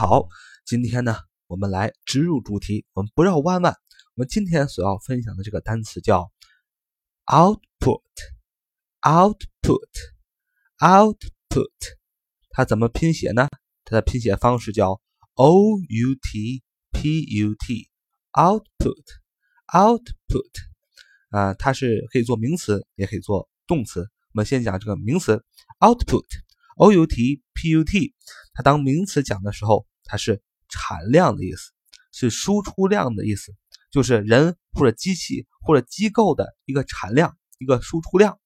好，今天呢，我们来直入主题，我们不绕弯弯。我们今天所要分享的这个单词叫 output，output，output。它怎么拼写呢？它的拼写方式叫 o u t p u t，output，output。啊，它是可以做名词，也可以做动词。我们先讲这个名词 output，o u t p u t。它当名词讲的时候，它是产量的意思，是输出量的意思，就是人或者机器或者机构的一个产量，一个输出量。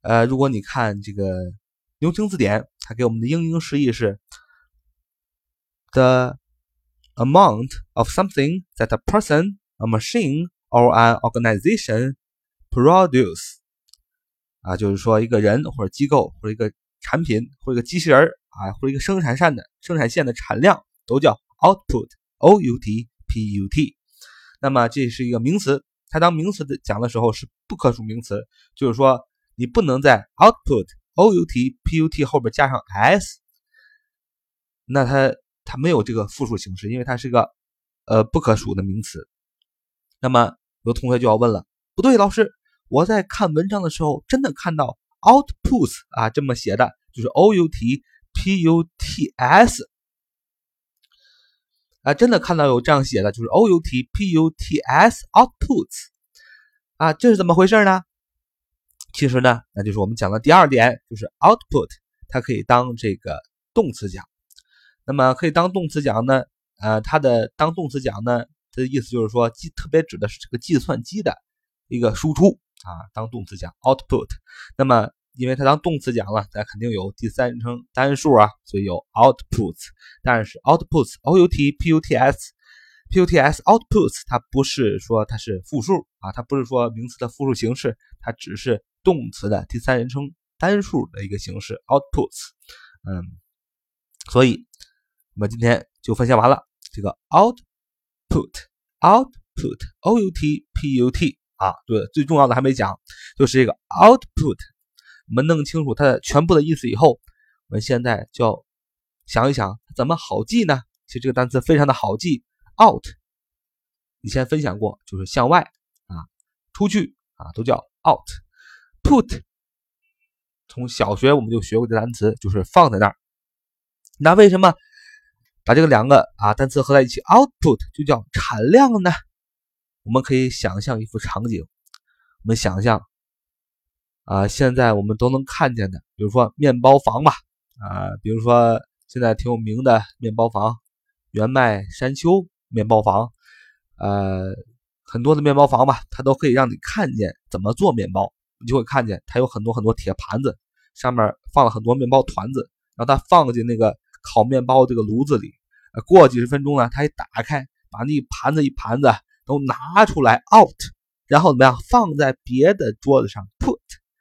呃，如果你看这个牛津字典，它给我们的英英释义是：the amount of something that a person, a machine or an organization produce。啊，就是说一个人或者机构或者一个产品或者一个机器人啊，或者一个生产线的生产线的产量都叫 output，o u t p u t。那么这是一个名词，它当名词的讲的时候是不可数名词，就是说你不能在 output，o u t p u t 后边加上 s，那它它没有这个复数形式，因为它是个呃不可数的名词。那么有同学就要问了，不对，老师，我在看文章的时候真的看到。outputs 啊，这么写的就是 o u t p u t s 啊，真的看到有这样写的，就是 o u t p u t s outputs 啊，这是怎么回事呢？其实呢，那就是我们讲的第二点，就是 output 它可以当这个动词讲。那么可以当动词讲呢？呃，它的当动词讲呢，它的意思就是说，计特别指的是这个计算机的一个输出。啊，当动词讲 output，那么因为它当动词讲了，咱肯定有第三人称单数啊，所以有 outputs。但是 outputs，o u t p u t s，p u t s outputs，它不是说它是复数啊，它不是说名词的复数形式，它只是动词的第三人称单数的一个形式 outputs。嗯，所以我们今天就分享完了这个 output，output，o u t p u t。啊，对，最重要的还没讲，就是这个 output。我们弄清楚它的全部的意思以后，我们现在就要想一想怎么好记呢？其实这个单词非常的好记，out。以前分享过，就是向外啊，出去啊，都叫 out。put，从小学我们就学过这单词，就是放在那儿。那为什么把这个两个啊单词合在一起，output 就叫产量呢？我们可以想象一幅场景，我们想象啊，现在我们都能看见的，比如说面包房吧，啊，比如说现在挺有名的面包房，原麦山丘面包房，呃，很多的面包房吧，它都可以让你看见怎么做面包，你就会看见它有很多很多铁盘子，上面放了很多面包团子，然后它放进那个烤面包这个炉子里，过几十分钟呢，它一打开，把那一盘子一盘子。都拿出来 out，然后怎么样放在别的桌子上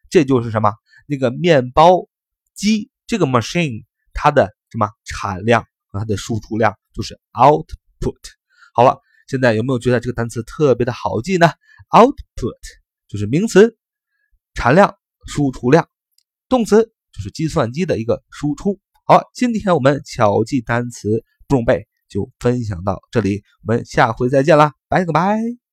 这就是什么？那个面包机这个 machine 它的什么产量和它的输出量就是 output。好了，现在有没有觉得这个单词特别的好记呢？output 就是名词，产量、输出量；动词就是计算机的一个输出。好，今天我们巧记单词不用背。就分享到这里，我们下回再见啦，拜个拜。